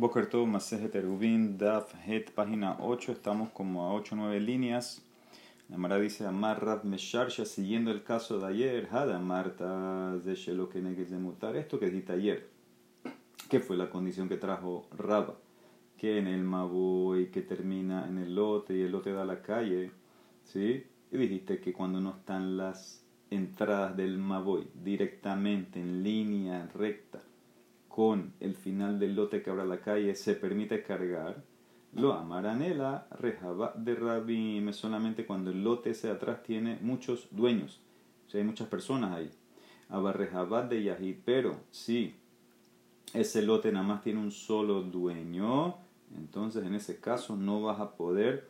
Boker Tov, Masejet Erubin, Daf, Het, página 8, estamos como a 8 o 9 líneas. La Mara dice Amar Rav Mesharsha, siguiendo el caso de ayer, Hada Marta de Shelo de Mutar, esto que dijiste ayer. ¿Qué fue la condición que trajo Rab? Que en el Maboy, que termina en el lote y el lote da la calle, ¿sí? Y dijiste que cuando no están las entradas del Maboy directamente en línea recta, con el final del lote que abra la calle se permite cargar, lo amaranela rejaba de rabim solamente cuando el lote ese atrás tiene muchos dueños, o sea, hay muchas personas ahí. Abarrejabat de Yahid, pero si ese lote nada más tiene un solo dueño, entonces en ese caso no vas a poder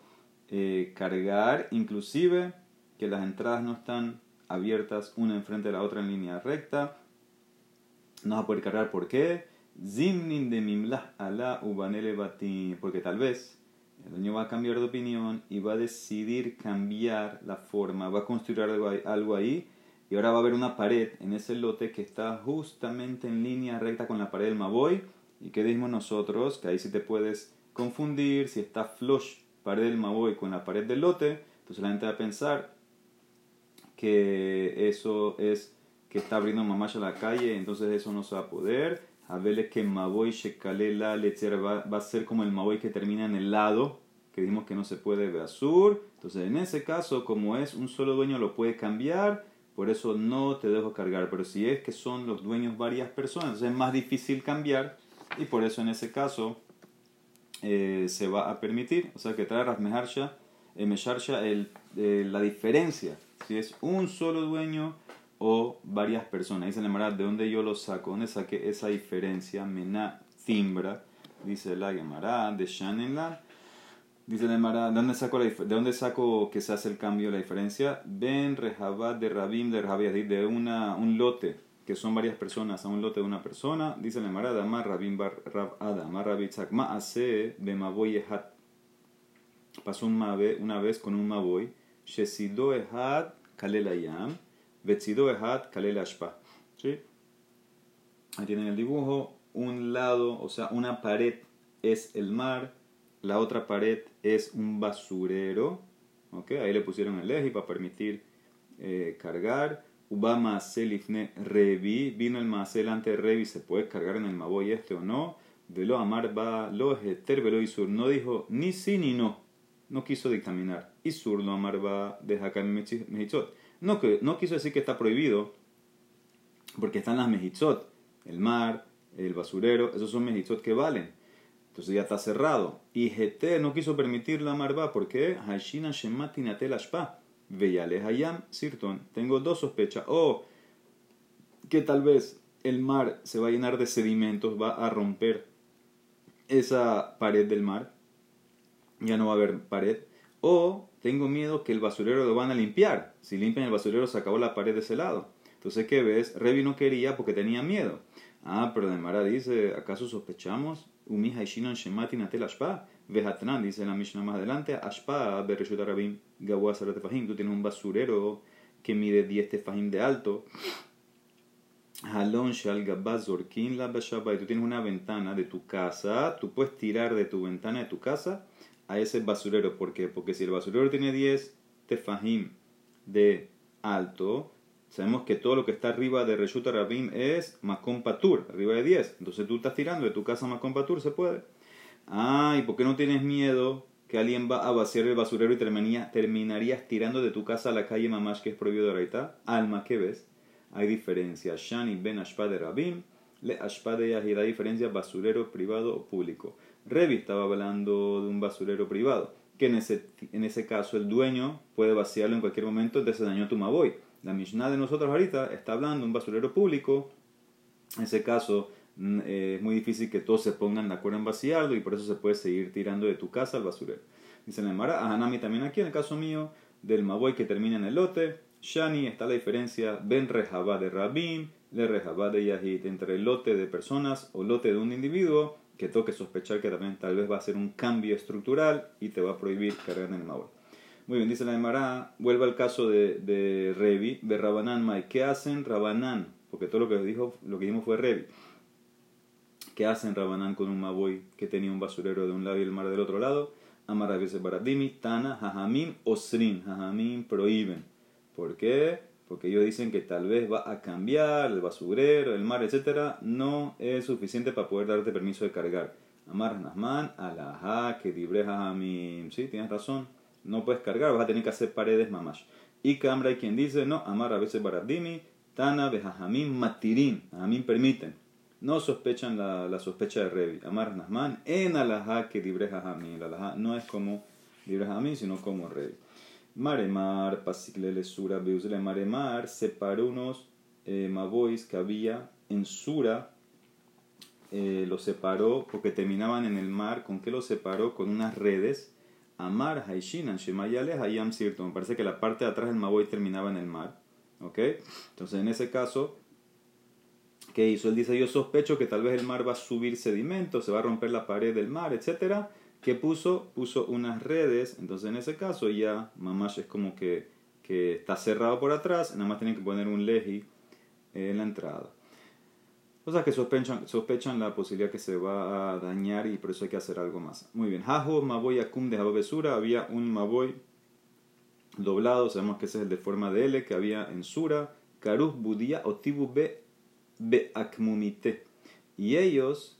eh, cargar, inclusive que las entradas no están abiertas una enfrente de la otra en línea recta, no vas a poder cargar, ¿por qué? Zimnin de mimlah ala ubanele batim. Porque tal vez el dueño va a cambiar de opinión y va a decidir cambiar la forma, va a construir algo ahí y ahora va a haber una pared en ese lote que está justamente en línea recta con la pared del Maboy. ¿Y qué decimos nosotros? Que ahí sí te puedes confundir si está flush pared del Maboy con la pared del lote. Entonces la gente va a pensar que eso es que está abriendo mamá a la calle, entonces eso no se va a poder. A verle que Maboy Shekalela va, va a ser como el Maboy que termina en el lado, que dijimos que no se puede ver sur. Entonces en ese caso, como es un solo dueño, lo puede cambiar, por eso no te dejo cargar. Pero si es que son los dueños varias personas, es más difícil cambiar y por eso en ese caso eh, se va a permitir. O sea que trae Rasmeharsha, eh, el, eh, la diferencia. Si es un solo dueño o varias personas. Dice la ¿de dónde yo lo saco? ¿Dónde saqué esa diferencia? Mena timbra, dice la Gemara, de Shanenla. Dice la Gemara, ¿de dónde, saco ¿de dónde saco que se hace el cambio, la diferencia? Ben Rehabat de Rabim de Rabiadid, de una, un lote, que son varias personas, a un lote de una persona. Dice la Gemara, Damar Rabim Bar Rab Rabitzak, Maase de Maboy Ehat. Pasó una vez con un Maboy, Shesido Ehat Kalelayam Betzido Ehat Kalel Ashpa. ¿Sí? Ahí tienen el dibujo. Un lado, o sea, una pared es el mar, la otra pared es un basurero. ¿Ok? Ahí le pusieron el eje para permitir eh, cargar. Ubama Selifne Revi. Vino el Maasel ante Revi. ¿Se puede cargar en el Maboy este o no? Velo Amar va lo Heter Velo Isur. No dijo ni sí ni no. No quiso dictaminar. Isur lo Amar va de Hakam Mehitzot. No, que, no quiso decir que está prohibido, porque están las mejitzot, el mar, el basurero, esos son mejitzot que valen. Entonces ya está cerrado. Y GT no quiso permitir la marba, ¿por qué? Hashina Shemati Natel Ashpa. Veyale Hayam Sirton. Tengo dos sospechas. O que tal vez el mar se va a llenar de sedimentos, va a romper esa pared del mar. Ya no va a haber pared. O tengo miedo que el basurero lo van a limpiar. Si limpian el basurero se acabó la pared de ese lado. Entonces, ¿qué ves? Revi no quería porque tenía miedo. Ah, pero Mara dice, ¿acaso sospechamos? Umija Ishinon Shemati Natel Ashpa. Vejatran, dice la Mishnah más adelante, Ashpa Bereshut Arabim Tefahim. Tú tienes un basurero que mide 10 tefahim de alto. Halon Shal Zorkin la Y tú tienes una ventana de tu casa. Tú puedes tirar de tu ventana de tu casa a ese basurero. ¿Por qué? Porque si el basurero tiene 10 tefajim de alto, sabemos que todo lo que está arriba de Reshuta Rabim es Makom Patur, arriba de 10. Entonces tú estás tirando de tu casa Makom Patur, se puede. Ah, ¿y por qué no tienes miedo que alguien va a vaciar el basurero y terminarías tirando de tu casa a la calle Mamash, que es prohibido de Raita? Alma, ¿qué ves? Hay diferencia. Shani ben Ashpa de Rabim, le Ashpa de Yahid. Diferencia basurero privado o público. Revi estaba hablando de un basurero privado, que en ese, en ese caso el dueño puede vaciarlo en cualquier momento, entonces dañó tu Maboy. La Mishnah de nosotros ahorita está hablando de un basurero público, en ese caso mm, eh, es muy difícil que todos se pongan de acuerdo en vaciarlo y por eso se puede seguir tirando de tu casa al basurero. Dice la Mara, Hanami también aquí, en el caso mío, del Maboy que termina en el lote, Shani está la diferencia, Ben Rejabá de Le Rejabá de Yahid, entre el lote de personas o lote de un individuo que toque sospechar que también tal vez va a ser un cambio estructural y te va a prohibir cargar en el Maboy. Muy bien, dice la Emara, vuelve al caso de, de Revi, de Rabanán Mai. ¿Qué hacen Rabanán? Porque todo lo que, dijo, lo que dijimos fue Revi. ¿Qué hacen Rabanán con un Maboy que tenía un basurero de un lado y el mar del otro lado? Amar veces Baradimi, Tana, Jajamim, Osrin. Jajamim prohíben. ¿Por qué? Porque ellos dicen que tal vez va a cambiar el basurero, el mar, etc. No es suficiente para poder darte permiso de cargar. Amar Nasman, Alaha, que libre Jajamim. Sí, tienes razón. No puedes cargar, vas a tener que hacer paredes mamash. Y Cambra hay quien dice, no, Amar a veces Baradimi, Tana, Bejajamim, Matirin. Jajamim permiten no sospechan la, sospecha de Revi. Amar Nasman en alajá que libre jajamí. La alajá no es como libre jajamí, sino como Revi. Maremar, pasiklele sura, beusle maremar, separó unos eh, mabois que había en sura, eh, los separó porque terminaban en el mar. ¿Con qué los separó? Con unas redes. Amar, Haishinan, Shemayale, Hayam Sirto. Me parece que la parte de atrás del maboy terminaba en el mar. ¿Ok? Entonces, en ese caso, ¿Qué hizo? Él dice, yo sospecho que tal vez el mar va a subir sedimentos, se va a romper la pared del mar, etc. ¿Qué puso? Puso unas redes, entonces en ese caso ya Mamash es como que, que está cerrado por atrás, nada más tienen que poner un leji en la entrada. Sea que sospechan, sospechan la posibilidad que se va a dañar y por eso hay que hacer algo más. Muy bien. Hajo Maboy Akum de Jababesura. Había un Maboy doblado, sabemos que ese es el de forma de L que había en Sura. Karuz Budía Otibu B Beakmumite. Y ellos,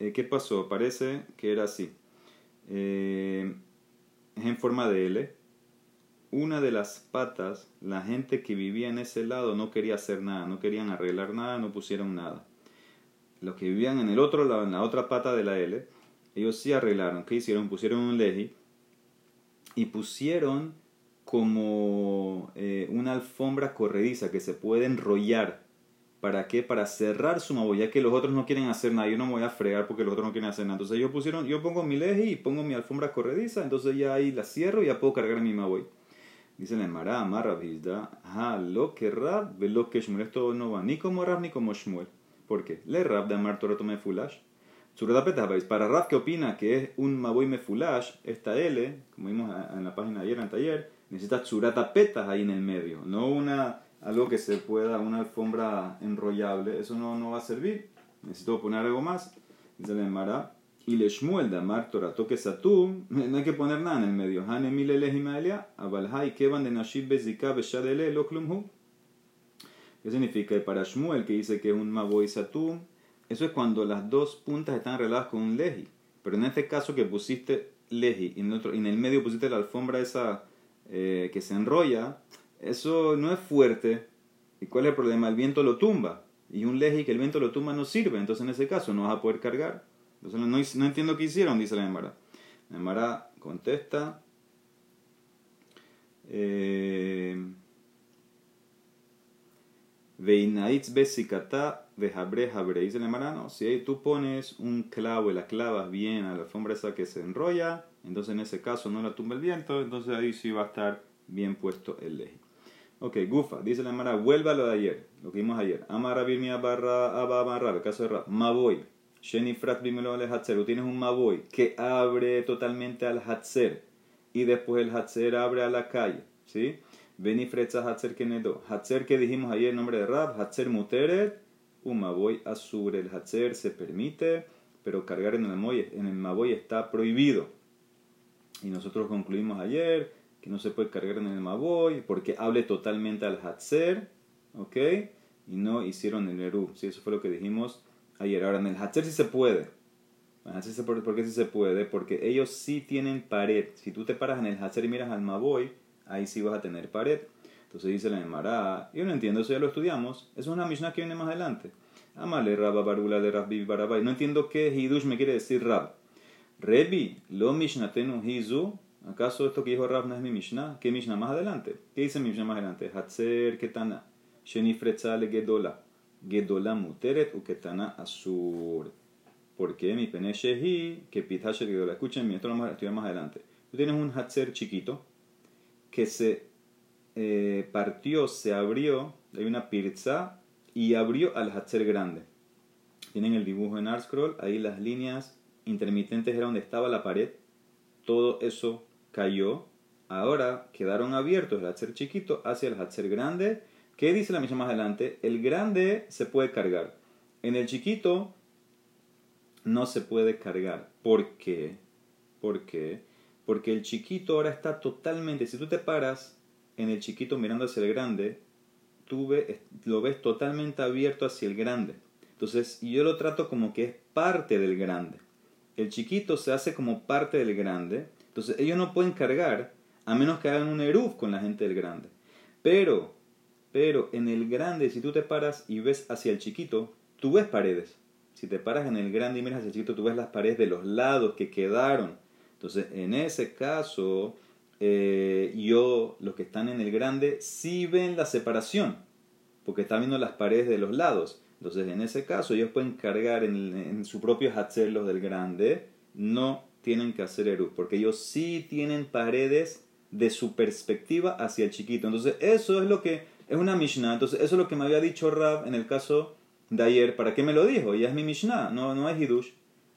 eh, ¿qué pasó? Parece que era así. Eh, es en forma de L. Una de las patas, la gente que vivía en ese lado no quería hacer nada, no querían arreglar nada, no pusieron nada. Los que vivían en el otro lado, en la otra pata de la L, ellos sí arreglaron. ¿Qué hicieron? Pusieron un leji y pusieron como eh, una alfombra corrediza que se puede enrollar ¿Para qué? Para cerrar su maboy, ya que los otros no quieren hacer nada. Yo no me voy a fregar porque los otros no quieren hacer nada. Entonces yo pusieron, yo pongo mi leji y pongo mi alfombra corrediza, entonces ya ahí la cierro y ya puedo cargar mi maboy. Dice la Emara, Amara Vizda, ha lo que Rab, ve lo que Shmuel. Esto no va ni como Rab ni como Shmuel. ¿Por qué? Le Rab de Amar Torah me fulash. Para Rab que opina que es un maboy mefulash, esta L, como vimos en la página de ayer, en taller, necesita churata petas ahí en el medio, no una algo que se pueda, una alfombra enrollable, eso no, no va a servir. Necesito poner algo más. Dice la Emara. Y le Shmuel de Amar Torah toque Satum, no hay que poner nada en el medio. Hane mile lehimalia, abalhai kevan de nashib bezika beshadele lo klumhu. ¿Qué significa? Para Shmuel, que dice que es un maboy satum, eso es cuando las dos puntas están arregladas con un leji. Pero en este caso que pusiste leji y en, otro, y en el medio pusiste la alfombra esa eh, que se enrolla, eso no es fuerte. ¿Y cuál es el problema? El viento lo tumba. Y un leji que el viento lo tumba no sirve. Entonces en ese caso no vas a poder cargar. Entonces no, entiendo qué hicieron, dice la Emara. La Emara contesta. Eh. Dice la Emara, no. Si tú pones un clavo y la clavas bien a la alfombra esa que se enrolla, entonces en ese caso no la tumba el viento, entonces ahí sí va a estar bien puesto el leji. Ok, Gufa, dice la Mara, vuelva lo de ayer, lo que vimos ayer. Amara birmia barra aba barra, el caso de Rab. Maboy, Sheni frat bimelo al hatzer. tienes un Maboy que abre totalmente al hatzer y después el hatzer abre a la calle, ¿sí? Beni fretza hatzer kenedo. Hatzer que dijimos ayer en nombre de Rab, hatzer muteret, un Maboy azur. El hatzer se permite, pero cargar en el Maboy, en el Maboy está prohibido. Y nosotros concluimos ayer que no se puede cargar en el Maboy, porque hable totalmente al Hatzer, ¿ok? Y no hicieron el Eru, ¿sí? Eso fue lo que dijimos ayer. Ahora, en el Hatzer sí se puede. ¿Por qué sí se puede? Porque ellos sí tienen pared. Si tú te paras en el Hatzer y miras al Maboy, ahí sí vas a tener pared. Entonces dice la Emara, yo no entiendo, eso ya lo estudiamos. Eso es una Mishnah que viene más adelante. Amale Rabba Barula de Rabbi Barabai. No entiendo qué Hidush me quiere decir Rab. Rebi, lo Mishnatenu Hizu, ¿Acaso esto que dijo Rav no es mi Mishnah? ¿Qué Mishnah más adelante? ¿Qué dice mi Mishnah más adelante? Hatzer ketana, shenifretzale gedola, gedola muteret u ketana asur. ¿Por qué? Mi pene shehi, que gedola. Escuchen, esto lo vamos a estudiar más adelante. Tú tienes un hatzer chiquito que se eh, partió, se abrió, hay una pirza y abrió al hatzer grande. Tienen el dibujo en Artscroll, ahí las líneas intermitentes era donde estaba la pared. Todo eso cayó, ahora quedaron abiertos el Hatzer chiquito hacia el Hatzer grande. ¿Qué dice la misa más adelante? El grande se puede cargar. En el chiquito no se puede cargar. ¿Por qué? ¿Por qué? Porque el chiquito ahora está totalmente, si tú te paras en el chiquito mirando hacia el grande, tú lo ves totalmente abierto hacia el grande. Entonces, yo lo trato como que es parte del grande. El chiquito se hace como parte del grande. Entonces, ellos no pueden cargar a menos que hagan un eruf con la gente del grande. Pero, pero en el grande, si tú te paras y ves hacia el chiquito, tú ves paredes. Si te paras en el grande y miras hacia el chiquito, tú ves las paredes de los lados que quedaron. Entonces, en ese caso, eh, yo, los que están en el grande, sí ven la separación, porque están viendo las paredes de los lados. Entonces, en ese caso, ellos pueden cargar en, su propio hatzer los del grande, no tienen que hacer Eru, porque ellos sí tienen paredes de su perspectiva hacia el chiquito. Entonces, eso es lo que es una Mishnah. Entonces, eso es lo que me había dicho Rab en el caso de ayer. ¿Para qué me lo dijo? Ya es mi Mishnah, no, no es Hidush.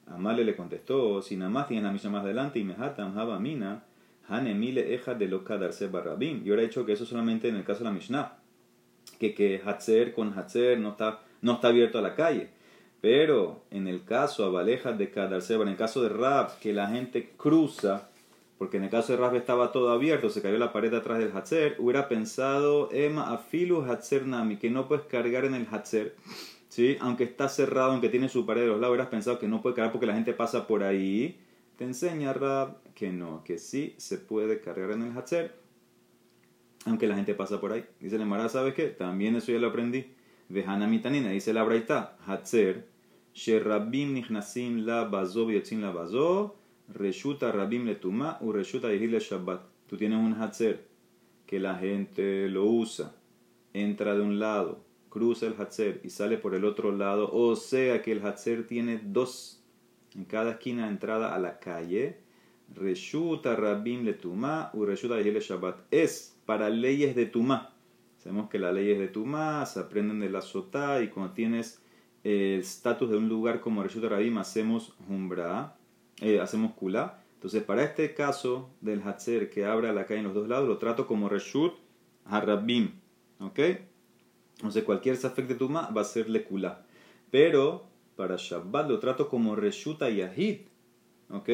Amale le contestó, si nada más la Mishnah más adelante, y mehatam haba mina, hanemile eja de loka darse barrabim. Yo he dicho que eso solamente en el caso de la Mishnah. Que, que Hatzer con Hatzer no está no está abierto a la calle. Pero en el caso, Abalejas de Seba, en el caso de Rab, que la gente cruza, porque en el caso de Rab estaba todo abierto, se cayó la pared atrás del Hatzer, hubiera pensado, Emma, afilu Hatzer Nami, que no puedes cargar en el Hatzer, ¿sí? aunque está cerrado, aunque tiene su pared de los lados, hubieras pensado que no puede cargar porque la gente pasa por ahí. Te enseña Rab que no, que sí se puede cargar en el Hatzer, aunque la gente pasa por ahí. Dice el Mara, ¿sabes qué? También eso ya lo aprendí. Vejana mitanina, dice la braita, Hatzer, Sherabim nichnasim la bazo viotzin la bazo, reshuta rabim le tuma u reshuta le shabbat. Tú tienes un Hatzer que la gente lo usa, entra de un lado, cruza el Hatzer y sale por el otro lado, o sea que el Hatzer tiene dos en cada esquina de entrada a la calle. Reshuta rabim le tuma u reshuta le shabbat. Es para leyes de tuma Sabemos que las leyes de Tumá se aprenden de la Sotá y cuando tienes el estatus de un lugar como Reshut Rabim hacemos Humbra, eh, hacemos Kula. Entonces, para este caso del Hatzer que abre la calle en los dos lados, lo trato como Reshut Harabim. ¿Ok? Entonces, cualquier Safek de Tumá va a serle Kula. Pero para Shabbat lo trato como Reshut Yahid. ¿Ok?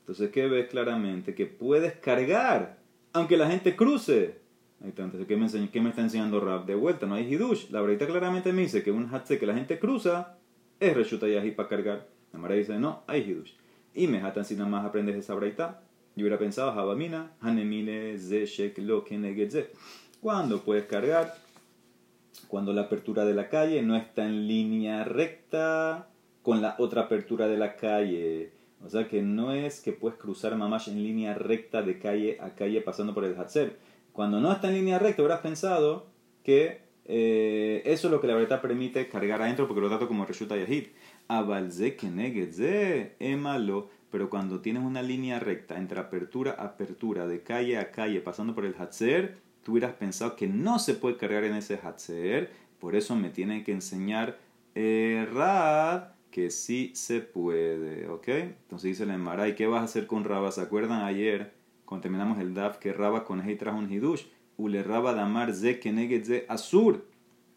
Entonces, ¿qué ves claramente? Que puedes cargar, aunque la gente cruce. Entonces, ¿qué me, ¿qué me está enseñando Rab? De vuelta, no hay Hidush. La verdad claramente me dice que un Hatze que la gente cruza es Reshuta Yahi para cargar. La Mara dice, no, hay Hidush. Y me jatan si nada más aprendes esa braita. Yo hubiera pensado, Habamina, Hanemile, Zeshek, Lo, Kenegedze. ¿Cuándo puedes cargar? Cuando la apertura de la calle no está en línea recta con la otra apertura de la calle. O sea que no es que puedes cruzar mamash en línea recta de calle a calle pasando por el Hatzer cuando no está en línea recta, habrás pensado que eh, eso es lo que la verdad permite cargar adentro porque lo trato como reshuta yahid. Abalze kenegedze emalo. Pero cuando tienes una línea recta entre apertura a apertura, de calle a calle, pasando por el hatzer, tú hubieras pensado que no se puede cargar en ese hatzer. Por eso me tiene que enseñar Rad que sí se puede, ¿ok? Entonces dice la Emara, ¿y qué vas a hacer con Rab? ¿Se acuerdan ayer? Cuando terminamos el DAF, que Raba con Hei trajo un Hidush, Ule Raba Damar Ze Keneged Ze Asur,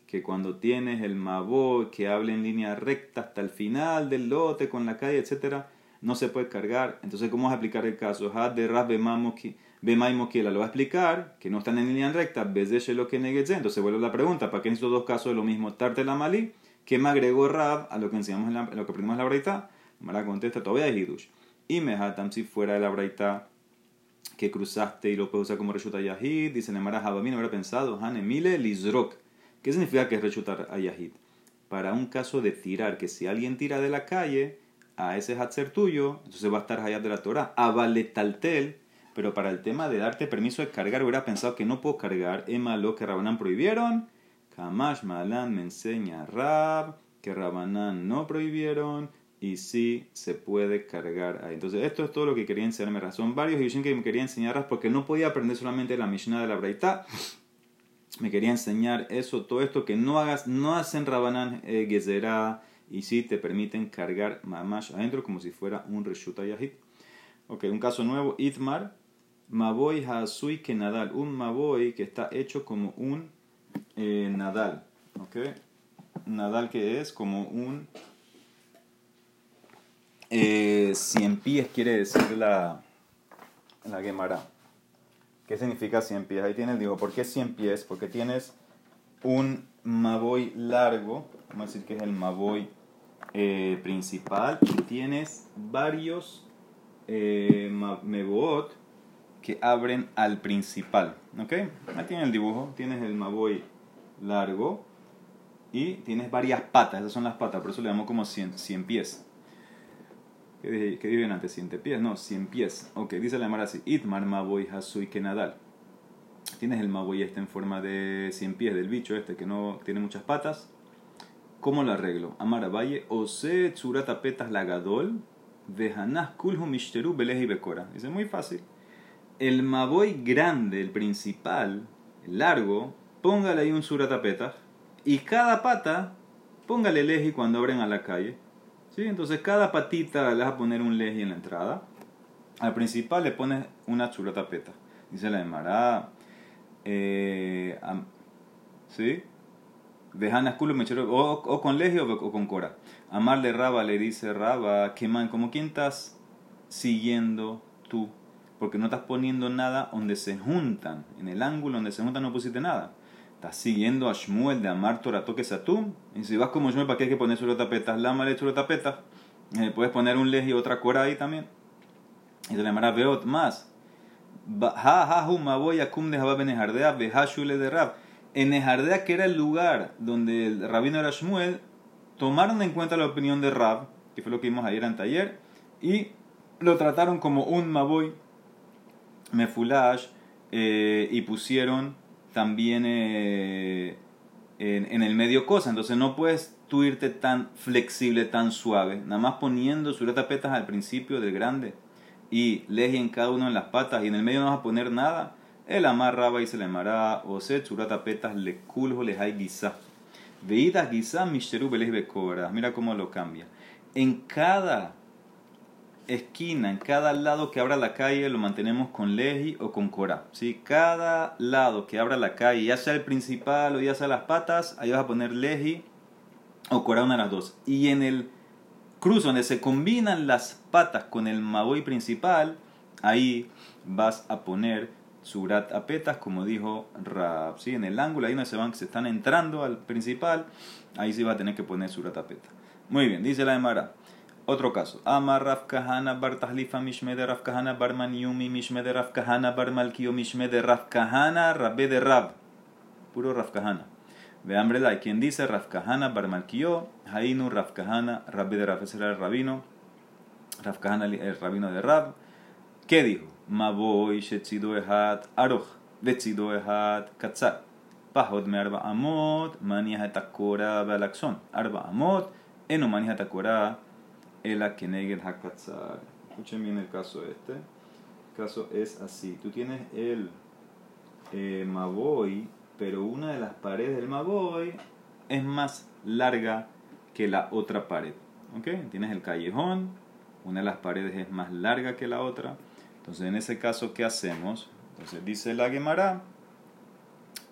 que cuando tienes el Mabo que habla en línea recta hasta el final del lote con la calle, etcétera, no se puede cargar. Entonces, ¿cómo vas a aplicar el caso? Had de Rab Bemai Mokiela lo va a explicar, que no están en línea recta, Bezeshe lo que Entonces, vuelve la pregunta: ¿para qué en estos dos casos es lo mismo? Tarte la Malí, ¿qué me agregó Rab a lo que enseñamos en lo que aprendimos en la Braita? Mara contesta: todavía es Hidush. Y Mehatam, si fuera de la Braita que cruzaste y lo puedes usar como Reshuta Yahid. Dice Nemara Habamín, habrá pensado, Hanemile Lizrok. ¿Qué significa que es Reshuta Yahid? Para un caso de tirar, que si alguien tira de la calle a ese Hatzer tuyo, entonces va a estar Hayat de la Torah. Avale Taltel. Pero para el tema de darte permiso de cargar, hubiera pensado que no puedo cargar. Emma lo que Rabanán prohibieron. Kamash Malan me enseña Rab, que Rabanán no prohibieron y sí se puede cargar ahí. Entonces, esto es todo lo que quería enseñarme. Son varios Yushin que me quería enseñar porque no podía aprender solamente la Mishnah de la Braita. Me quería enseñar eso, todo esto que no hagas, no hacen Rabanan eh, Gezerá y sí te permiten cargar Mamash adentro como si fuera un Reshuta Yahid. Ok, un caso nuevo, Itmar, Maboy Hasui que Nadal, un Maboy que está hecho como un eh, Nadal. Ok, Nadal que es como un Eh, pies quiere decir la, la Gemara. ¿Qué significa cien pies? Ahí tienes, digo, ¿por qué cien pies? Porque tienes un maboy largo, vamos a decir que es el maboy eh, principal, y tienes varios eh, mebot que abren al principal. ¿Ok? Ahí tienes el dibujo, tienes el maboy largo y tienes varias patas, esas son las patas, por eso le damos como 100, 100 pies. ¿Qué dije, antes? 100 pies, no, 100 pies. Ok, dice la Mara así, Itmar Maboy Hasui Kenadal. Tienes el Maboy este en forma de 100 pies del bicho este que no tiene muchas patas. ¿Cómo lo arreglo? Amara Valle, Ose Tsurata Petas Lagadol, Vehanas Kulhu Mishteru Beleji Bekora. Dice, muy fácil. El Maboy grande, el principal, el largo, póngale ahí un Surata Petas y cada pata, póngale leji cuando abren a la calle. ¿Sí? Entonces cada patita le vas a poner un leji en la entrada. Al principal le pones una chulota peta. Dice la de Eh, ¿Sí? Vejanas culo o, o con leji o, con cora. Amarle Raba le dice Raba, que man, como quien estás siguiendo tú. Porque no estás poniendo nada donde se juntan. En el ángulo donde se juntan no pusiste nada estás siguiendo a Shmuel de Amar Torah toques Satum. Y si vas como Shmuel, ¿para qué hay que poner su tapetas? Lama le tapetas. Eh, puedes poner un lej y otra cora ahí también. Y se le llamará Beot más. En Ejardea, que era el lugar donde el rabino era Shmuel, tomaron en cuenta la opinión de Rab, que fue lo que vimos ayer en taller, y lo trataron como un Maboy Mefulash, eh, y pusieron también eh, en, el medio cosa. Entonces no puedes tú irte tan flexible, tan suave. Nada más poniendo suratapetas al principio del grande y leji en cada uno de las patas y en el medio no vas a poner nada. El amarraba y se le amará o se suratapetas le culjo le hay guisa. Veidas guisa mishteru becora. Mira cómo lo cambia. En cada esquina, en cada lado que abra la calle, lo mantenemos con leji o con cora. ¿sí? Cada lado que abra la calle, ya sea el principal o ya sea las patas, ahí vas a poner leji o cora, una de las dos. Y en el cruce donde se combinan las patas con el maboy principal, ahí vas a poner surat apetas, como dijo Rab. ¿sí? En el ángulo, ahí donde se, van, se están entrando al principal, ahí sí va a tener que poner surat apeta. Muy bien, dice la de Mara. Otro caso. Amar Kahana bar Tahlifa Mishmede Raf Kahana bar Maniumi Mishmede Raf Kahana bar Malkio Mishmede Raf Kahana Rabbe de Rab. Puro Raf Kahana. Ve hambre la quien dice Raf Kahana bar Malkio, Hainu Raf Kahana Rabbe de Rab. Ese era el rabino. Raf Kahana el rabino de Rab. ¿Qué dijo? Maboy Shetzido Ehat Aroch. Vetzido Ehat Katzar. Pahod me arba amot, manias etakora balaxon. Arba amot, eno manias etakora Ela Keneged Hakatzar. Escuchen bien el caso este. El caso es así. Tú tienes el eh, Maboy, pero una de las paredes del Maboy es más larga que la otra pared. ¿Ok? Tienes el callejón, una de las paredes es más larga que la otra. Entonces, en ese caso, ¿qué hacemos? Entonces, dice la Gemara,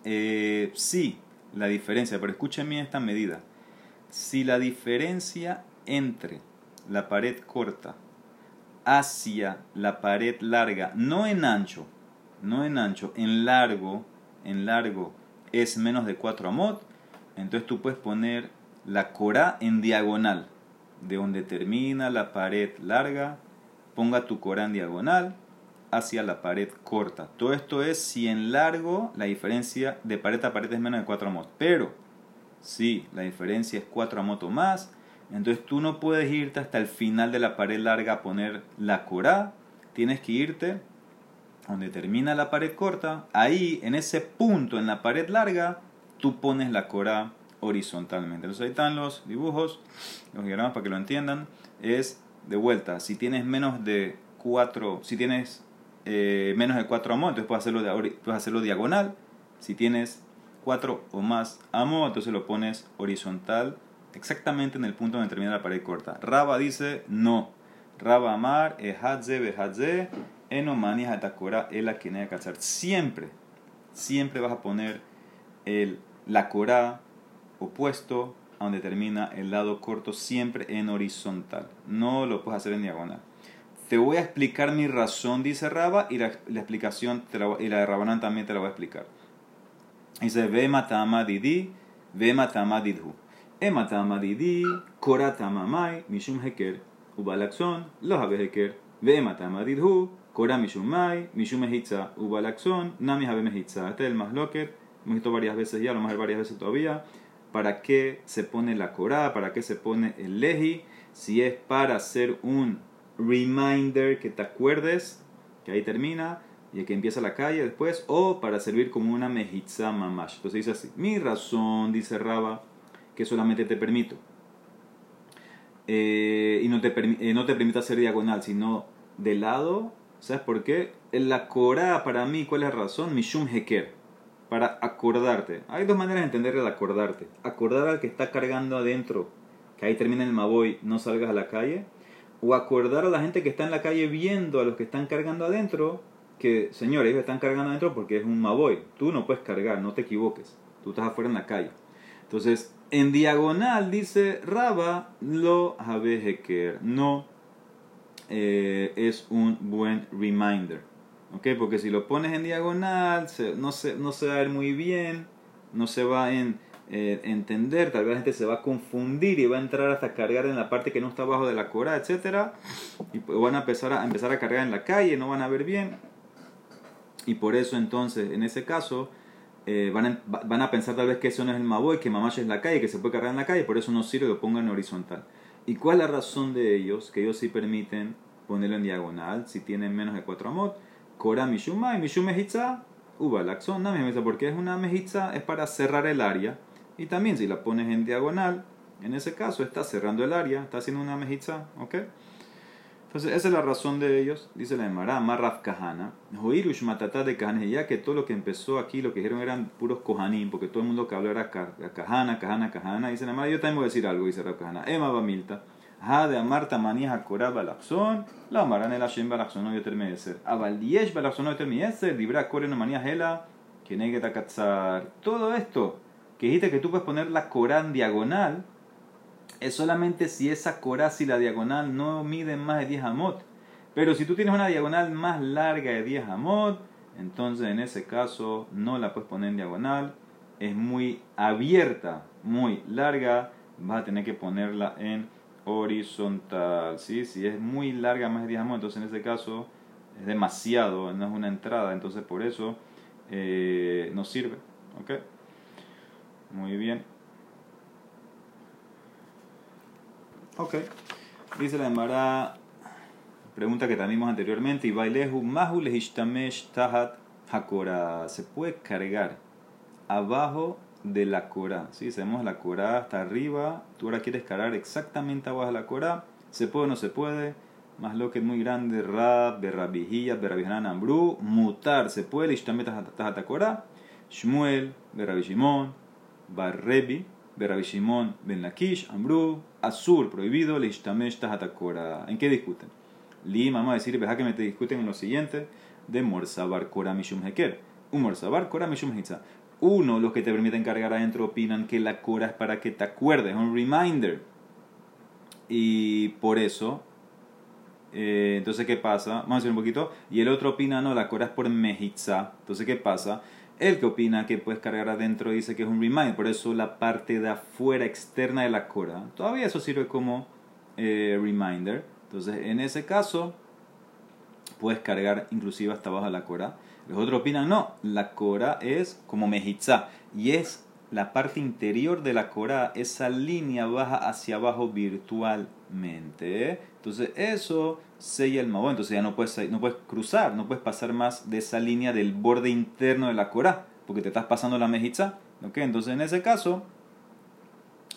eh, sí, la diferencia, pero escuchen bien esta medida. Si la diferencia entre la pared corta hacia la pared larga, no en ancho, no en ancho, en largo, en largo es menos de 4 amot, entonces tú puedes poner la cora en diagonal, de donde termina la pared larga, ponga tu cora en diagonal hacia la pared corta. Todo esto es si en largo la diferencia de pared a pared es menos de 4 amot, pero si la diferencia es 4 amot o más, entonces tú no puedes irte hasta el final de la pared larga a poner la corá. Tienes que irte donde termina la pared corta. Ahí, en ese punto, en la pared larga, tú pones la corá horizontalmente. Entonces ahí están los dibujos, los diagramas para que lo entiendan. Es de vuelta, si tienes menos de 4, si tienes eh, menos de 4 amos, entonces puedes hacerlo, diagonal. Si tienes 4 o más amos, entonces lo pones horizontal exactamente en el punto donde termina la pared corta. Raba dice no. Raba Amar, Ehadze, Behadze, Enomani, Hatakora, Ela, Kinea, Katzar. Siempre, siempre vas a poner el, la Korah opuesto a donde termina el lado corto, siempre en horizontal. No lo puedes hacer en diagonal. Te voy a explicar mi razón, dice Raba, y la, explicación y la de Rabanán también te la voy a explicar. Dice, ve matama didi, ve matama didhu. E matama didi, koratama mai, mishum heker, ubalaxon, los habe heker. Ve matama didhu, kora mishum mai, mishum mehitza, ubalaxon, nami habe mehitza. Este es el más loquet, hemos visto varias veces ya, lo vamos a ver varias veces todavía. ¿Para qué se pone la Korah? ¿Para qué se pone el leji? Si es para hacer un reminder que te acuerdes, que ahí termina, y que empieza la calle después, o para servir como una mejitza mamash. Entonces dice así, mi razón, dice Raba, que solamente te permito. Eh, y no te, eh, no te permite hacer diagonal, sino de lado. ¿Sabes por qué? La Korah, para mí, ¿cuál es la razón? Mishum Heker. Para acordarte. Hay dos maneras de entender el acordarte. Acordar al que está cargando adentro, que ahí termina el Maboy, no salgas a la calle o acordar a la gente que está en la calle viendo a los que están cargando adentro que, señores, ellos están cargando adentro porque es un maboy. Tú no puedes cargar, no te equivoques. Tú estás afuera en la calle. Entonces, en diagonal dice Raba lo Habeheker. No eh, es un buen reminder. ¿Ok? Porque si lo pones en diagonal, no, se, no se va a ver muy bien, no se va en eh, entender, tal vez la gente se va a confundir y va a entrar hasta cargar en la parte que no está abajo de la cora, etc. Y van a empezar a, empezar a cargar en la calle, no van a ver bien. Y por eso entonces, en ese caso, eh, van, a, van, a, pensar tal vez que eso no es el Maboy, que Mamash es la calle, que se puede cargar en la calle, por eso no sirve lo pongan en horizontal. ¿Y cuál es la razón de ellos? Que ellos sí permiten ponerlo en diagonal, si tienen menos de 4 amot. Kora Mishuma y Mishume Hitza, Uba Laxon, porque es una mejitza, es para cerrar el área y también si la pones en diagonal, en ese caso está cerrando el área, está haciendo una mejitza, ¿ok? Entonces esa es la razón de ellos, dice la Emara, Marraf Kahana, Matata de Kahana, ya que todo lo que empezó aquí, lo que dijeron eran puros Kohanim, porque todo el mundo que habló era Kahana, Kahana, Kahana, dice la Emara, yo también voy a decir algo, dice Raf Kahana, Emma Bamilta, Ha de Amarta Manija Korab Balaxon, la Amaran el Hashem Balaxon no yoter meyeser, Aval Diesh Balaxon no yoter meyeser, Dibra Koren Manija Hela, Kenegeta Katzar, todo esto que dijiste que tú puedes poner la Corán diagonal, es solamente si esa Corán, si la diagonal no mide más de 10 amot. Pero si tú tienes una diagonal más larga de 10 amot, entonces en ese caso no la puedes poner en diagonal. Es muy abierta, muy larga, vas a tener que ponerla en horizontal. ¿sí? Si es muy larga, más de 10 amot, entonces en ese caso es demasiado, no es una entrada, entonces por eso eh, no sirve. ¿okay? Muy bien. Ok. Dice la Emara, pregunta que también vimos anteriormente, y bailehu mahu lehishtamesh tahat hakora. Se puede cargar abajo de la cora. Si ¿Sí? sabemos la cora hasta arriba, tú ahora quieres cargar exactamente abajo de la cora. ¿Se puede o no se puede? Más lo que es muy grande, rab, berrabijía, berrabijanan ambru, mutar. ¿Se puede lehishtamesh tahat hakora? Shmuel, berrabishimon, Barrebi, Berabi Shimon Ben Lakish, Amru, Azur, prohibido, Leishtamesh Tahatakora. ¿En qué discuten? Li, vamos a decir, veja que me te discuten en lo siguiente, de Morsabar Kora Mishum Heker. Un Morsabar Kora Mishum Hitza. Uno, los que te permiten cargar adentro opinan que la Cora es para que te acuerdes, un reminder. Y por eso, eh, entonces, ¿qué pasa? Vamos a decir un poquito. Y el otro opina, no, la Cora es por Mejitza. Entonces, ¿qué pasa? El que opina que puedes cargar adentro dice que es un reminder, por eso la parte de afuera externa de la cora, todavía eso sirve como eh, reminder. Entonces, en ese caso, puedes cargar inclusive hasta abajo de la cora. Los otros opinan, no, la cora es como mejitza y es la parte interior de la cora, esa línea baja hacia abajo virtualmente. Entonces, eso sella el mabón, entonces ya no puedes, no puedes cruzar, no puedes pasar más de esa línea del borde interno de la cora, porque te estás pasando la mejitza. ¿okay? Entonces en ese caso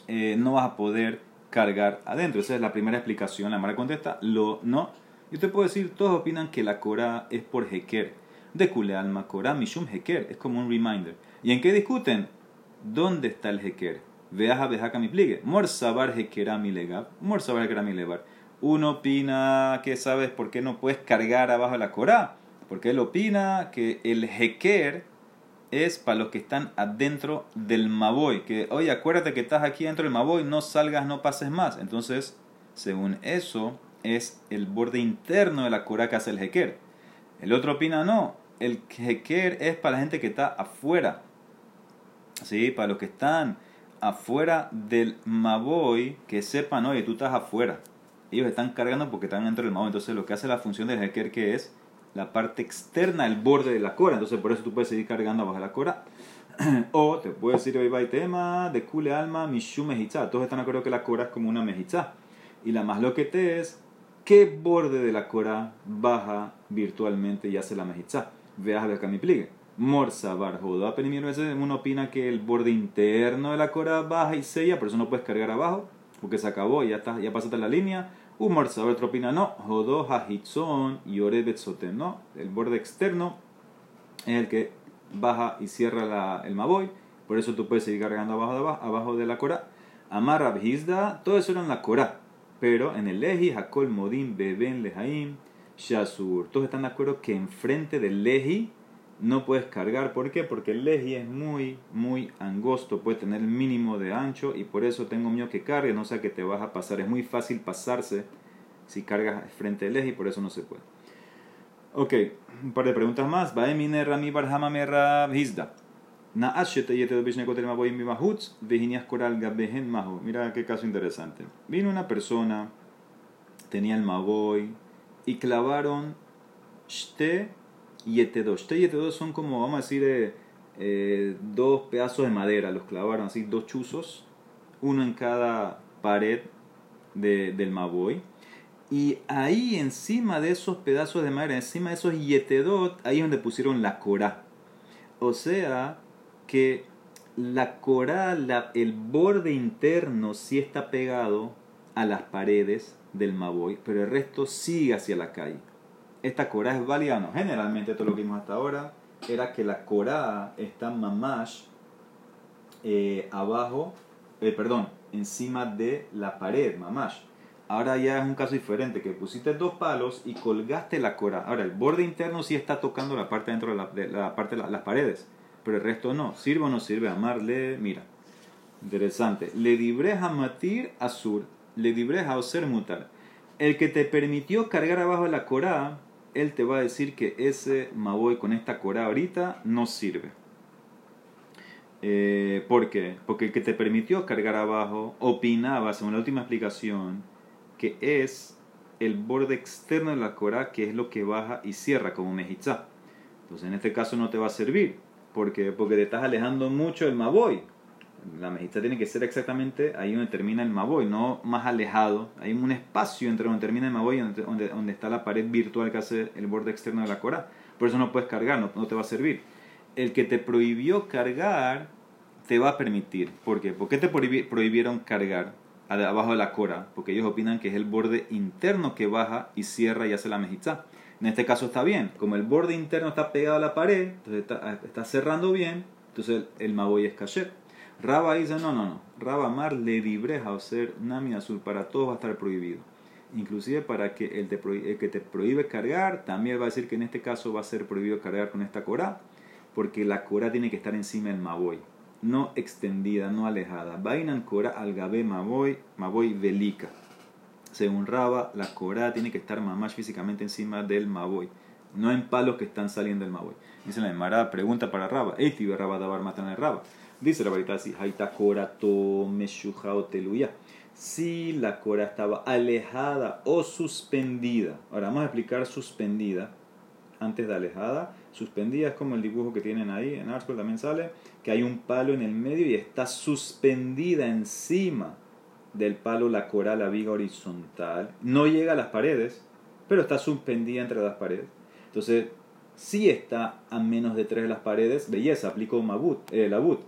eh, no vas a poder cargar adentro. Esa es la primera explicación. La Mara contesta, lo no. Yo te puedo decir, todos opinan que la cora es por Heker. De Kule Alma Cora Mishum Heker. Es como un reminder. ¿Y en qué discuten? ¿Dónde está el Heker? Veas a Bejaka mi pligue. Morsabar Hekerami legab. Morsabar Hekerami levar uno opina que sabes por qué no puedes cargar abajo la Corá, porque él opina que el Heker es para los que están adentro del Maboy. Que, oye, acuérdate que estás aquí dentro del Maboy, no salgas, no pases más. Entonces, según eso, es el borde interno de la Korah que hace el Heker. El otro opina, no, el Heker es para la gente que está afuera. ¿Sí? Para los que están afuera del Maboy, que sepan, oye, tú estás afuera. Ellos están cargando porque están dentro del Maboy. Entonces, lo que hace la función del Heker, que es la parte externa, el borde de la cora. Entonces, por eso tú puedes seguir cargando abajo de la cora. o te puedes decir, hoy tema de kule alma, mishu mejitza. Todos están de acuerdo que la cora es como una mejitza. Y la más lo que te es, ¿qué borde de la cora baja virtualmente y hace la mejitza? Veas a ver acá mi pliegue. Morsa barjodo. veces uno opina que el borde interno de la cora baja y sella, por eso no puedes cargar abajo, porque se acabó, ya, está, ya pasaste la línea. Humor saber otro opina, no, Jodo Hahitzon y Orebetzoten, no, el borde externo es el que baja y cierra la, el Maboy, por eso tú puedes seguir cargando abajo de, abajo, de la Korah. Amar Abhizda, todo eso era en la Korah, pero en el Lehi, Hakol Modim, Beben, Lehaim, Shasur, todos están de acuerdo que enfrente del Lehi no puedes cargar. ¿Por qué? Porque el leji es muy, muy angosto, puede tener el mínimo de ancho y por eso tengo miedo que cargue, no sé que te vas a pasar. Es muy fácil pasarse si cargas frente al leji, por eso no se puede. Ok, un par de preguntas más. Baemine Rami Barhama Merra Hizda. Mira qué caso interesante. Vino una persona, tenía el maboy y clavaron shte yetedos. Te yetedos son como, vamos a decir, eh, eh, dos pedazos de madera, los clavaron así, dos chuzos, uno en cada pared de, del Maboy. Y ahí encima de esos pedazos de madera, encima de esos yetedot, ahí es donde pusieron la corá. O sea que la corá, el borde interno sí está pegado a las paredes del Maboy, pero el resto sigue hacia la calle esta Corá es válida no. Generalmente todo lo que vimos hasta ahora era que la Corá está mamash eh, abajo, eh, perdón, encima de la pared, mamash. Ahora ya es un caso diferente, que pusiste dos palos y colgaste la Corá. Ahora, el borde interno sí está tocando la parte dentro de la, parte las paredes, pero el resto no. ¿Sirve o no sirve? Amarle, mira. Interesante. Le dibreja matir azur, le dibreja ser mutar. El que te permitió cargar abajo la Corá él te va a decir que ese Maboy con esta Corá ahorita no sirve. Eh, ¿Por qué? Porque el que te permitió cargar abajo opinaba, según la última explicación, que es el borde externo de la Corá que es lo que baja y cierra como mejizá. Entonces en este caso no te va a servir. ¿Por qué? Porque te estás alejando mucho del Maboy la mejita tiene que ser exactamente ahí donde termina el Maboy, no más alejado. Hay un espacio entre donde termina el Maboy y donde, donde, está la pared virtual que hace el borde externo de la Cora. Por eso no puedes cargar, no, te va a servir. El que te prohibió cargar te va a permitir. ¿Por qué? ¿Por qué te prohibieron cargar abajo de la Cora? Porque ellos opinan que es el borde interno que baja y cierra y hace la mejita. En este caso está bien. Como el borde interno está pegado a la pared, entonces está, cerrando bien, entonces el, el Maboy es caché. Raba dice, no, no, no. Raba Mar le dibreja o ser Nami Azul para todos va a estar prohibido. Inclusive para que el, que te prohíbe cargar, también va a decir que en este caso va a ser prohibido cargar con esta cora, porque la cora tiene que estar encima del maboy, no extendida, no alejada. Vainan cora al gabe maboy, maboy velica. Según Raba, la cora tiene que estar más físicamente encima del maboy, no en palos que están saliendo del maboy. Dice la Emara, pregunta para Raba, Eiti Raba dabar matan el Raba. Dice la varita así, Haita to Meshuja Teluya. Si la cora estaba alejada o suspendida. Ahora vamos a explicar suspendida. Antes de alejada, suspendida es como el dibujo que tienen ahí. En Artschool también sale que hay un palo en el medio y está suspendida encima del palo la cora, la viga horizontal. No llega a las paredes, pero está suspendida entre las paredes. Entonces, si está a menos de tres de las paredes, belleza, aplico Mabut, el eh, Abut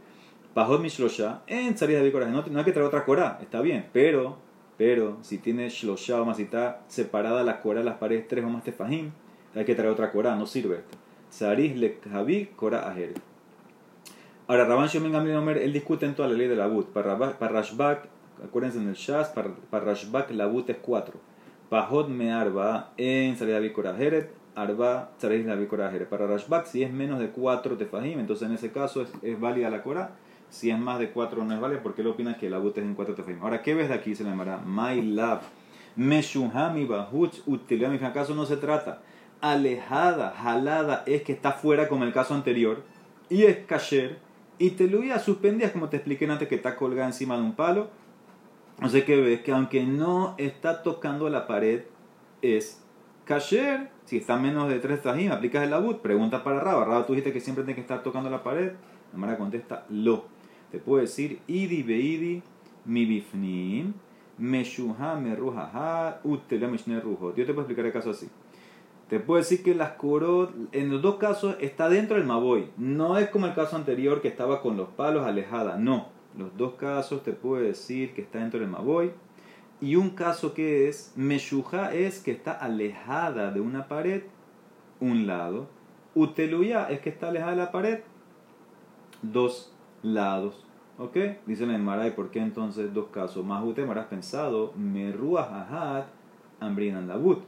Bajot Mishlosha, en salida de No, no hay que traer otra Korah, está bien, pero, pero, si tiene Shlosha o más, si está separada la Korah, las paredes tres o más tefajim, hay que traer otra Korah, no sirve esto. Saris le Javi Korah Aher. Ahora, Rabban Shomen Gamliel él discute en toda la ley de la But. Para Rashbak, acuérdense en el Shas, para Rashbak la But es cuatro. Bajot Mearba en salida de Korah Aheret, arba tzareis la coraje. Para Rashbak, si es menos de 4 tefajim, entonces en ese caso es, es válida la cora. Si es más de 4 no es válida porque él opina que la but es en 4 tefajim. Ahora, ¿qué ves de aquí? Se le llamará my love. Meshuhami bahutz utilam. En caso no se trata. Alejada, jalada, es que está fuera como el caso anterior. Y es kasher. Y te lo a suspendías, como te expliqué antes, que está colgada encima de un palo. No sé qué ves, que aunque no está tocando la pared, es kasher. Si está menos de 3 tajim, aplicas el abut. Pregunta para Raba. Raba, tú dijiste que siempre tiene que estar tocando la pared. La Mara contesta, lo. Te puedo decir, idi beidi mi bifnim, meshuha meruhaha, utela mishne rujo. Yo te puedo explicar el caso así. Te puedo decir que las corot, en los dos casos, está dentro del maboy. No es como el caso anterior que estaba con los palos alejada. No. Los dos casos te puedo decir que está dentro del maboy. Y un caso que es, meshuja es que está alejada de una pared, un lado. Uteluya es que está alejada de la pared, dos lados. ¿Ok? Dice la Emara, ¿y por qué entonces dos casos? Más habrás pensado, me ruah ambrinan labut.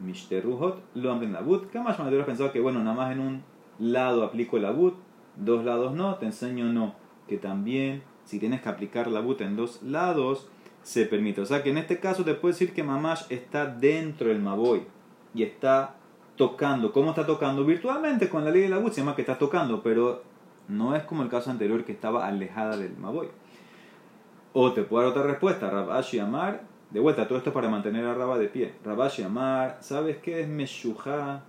Mishterruhot lo ambrin labut. ¿Qué más me hubieras pensado que, bueno, nada más en un lado aplico el abut, dos lados no, te enseño no. Que también, si tienes que aplicar la but en dos lados, se permite. O sea que en este caso te puedo decir que mamash está dentro del maboy y está tocando. ¿Cómo está tocando? Virtualmente con la ley de la but se llama que está tocando, pero no es como el caso anterior que estaba alejada del Maboy. O te puedo dar otra respuesta. Rabashi Amar, de vuelta, todo esto para mantener a Rabba de pie. Rabashi Amar, ¿sabes qué es Meshuja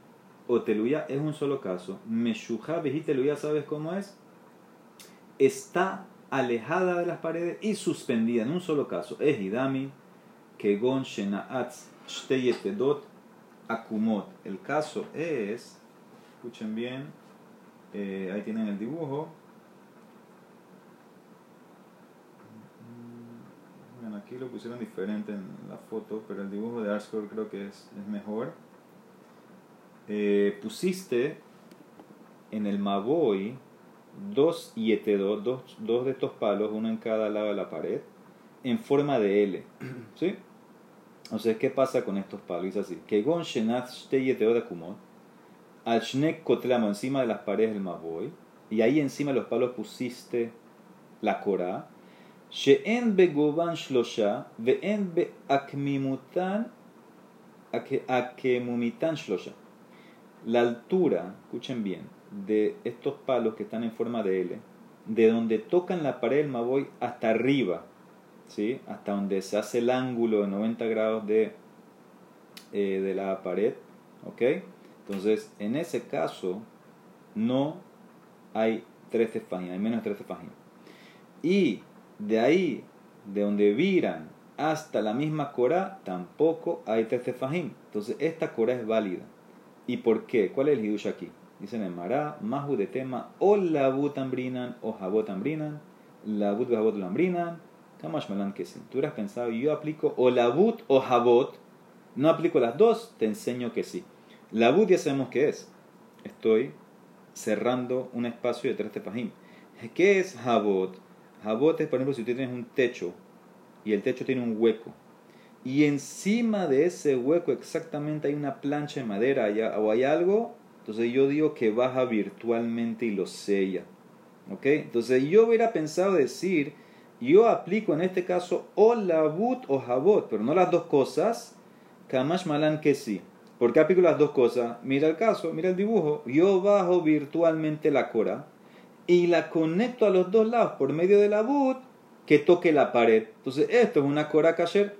o Teluya? Es un solo caso. Meshuja, y Teluya, ¿sabes cómo es? Está alejada de las paredes y suspendida en un solo caso. Es Hidami, Kegon Shenaatz, Shteyetedot, Akumot. El caso es, escuchen bien, eh, ahí tienen el dibujo. Bueno, aquí lo pusieron diferente en la foto, pero el dibujo de Arscore creo que es, es mejor. Eh, pusiste en el Maboy dos yetedos, dos, dos de estos palos, uno en cada lado de la pared, en forma de L. ¿Sí? Sea, ¿qué pasa con estos palos? Es así. Que gon shenat de kumot al shnek kotlamo, encima de las paredes del maboy, y ahí encima de los palos pusiste la Korah, she'en begoban shlosha, ve'en be'akmimutan, akemumitan shlosha. La altura, escuchen bien, de estos palos que están en forma de L, de donde tocan la pared del maboy hasta arriba, ¿sí? hasta donde se hace el ángulo de 90 grados de, eh, de la pared, ¿ok? Entonces, en ese caso, no hay tres tefajim, hay menos de tres tefajim. Y de ahí, de donde viran hasta la misma Corá, tampoco hay tres tefajim. Entonces, esta Corá es válida. ¿Y por qué? ¿Cuál es el hidush aquí? Dicen en Mará, Mahu de tema, o la ambrinan o jabot ambrinan, la but jabot lambrinan, kamash malan que sí. Tú hubieras pensado, yo aplico o la but o jabot, no aplico las dos, te enseño que sí. La bud ya sabemos qué es. Estoy cerrando un espacio de tres tefajim. ¿Qué es jabot? Jabot es, por ejemplo, si usted tiene un techo y el techo tiene un hueco y encima de ese hueco exactamente hay una plancha de madera o hay algo, entonces yo digo que baja virtualmente y lo sella. ¿Ok? Entonces yo hubiera pensado decir, yo aplico en este caso o la but o jabot, pero no las dos cosas, kamash malan que sí. ¿Por qué aplico las dos cosas? Mira el caso, mira el dibujo. Yo bajo virtualmente la cora y la conecto a los dos lados por medio de la boot que toque la pared. Entonces, esto es una cora kasher.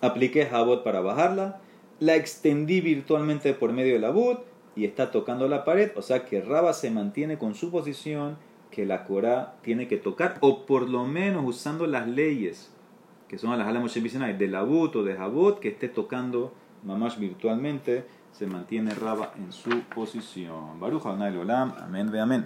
Apliqué Jabot para bajarla. La extendí virtualmente por medio de la boot y está tocando la pared. O sea que Raba se mantiene con su posición que la cora tiene que tocar o por lo menos usando las leyes que son las alamos de la boot o de Jabot que esté tocando mamás virtualmente, se mantiene Raba en su posición. Baruch Olam, amén ve amén.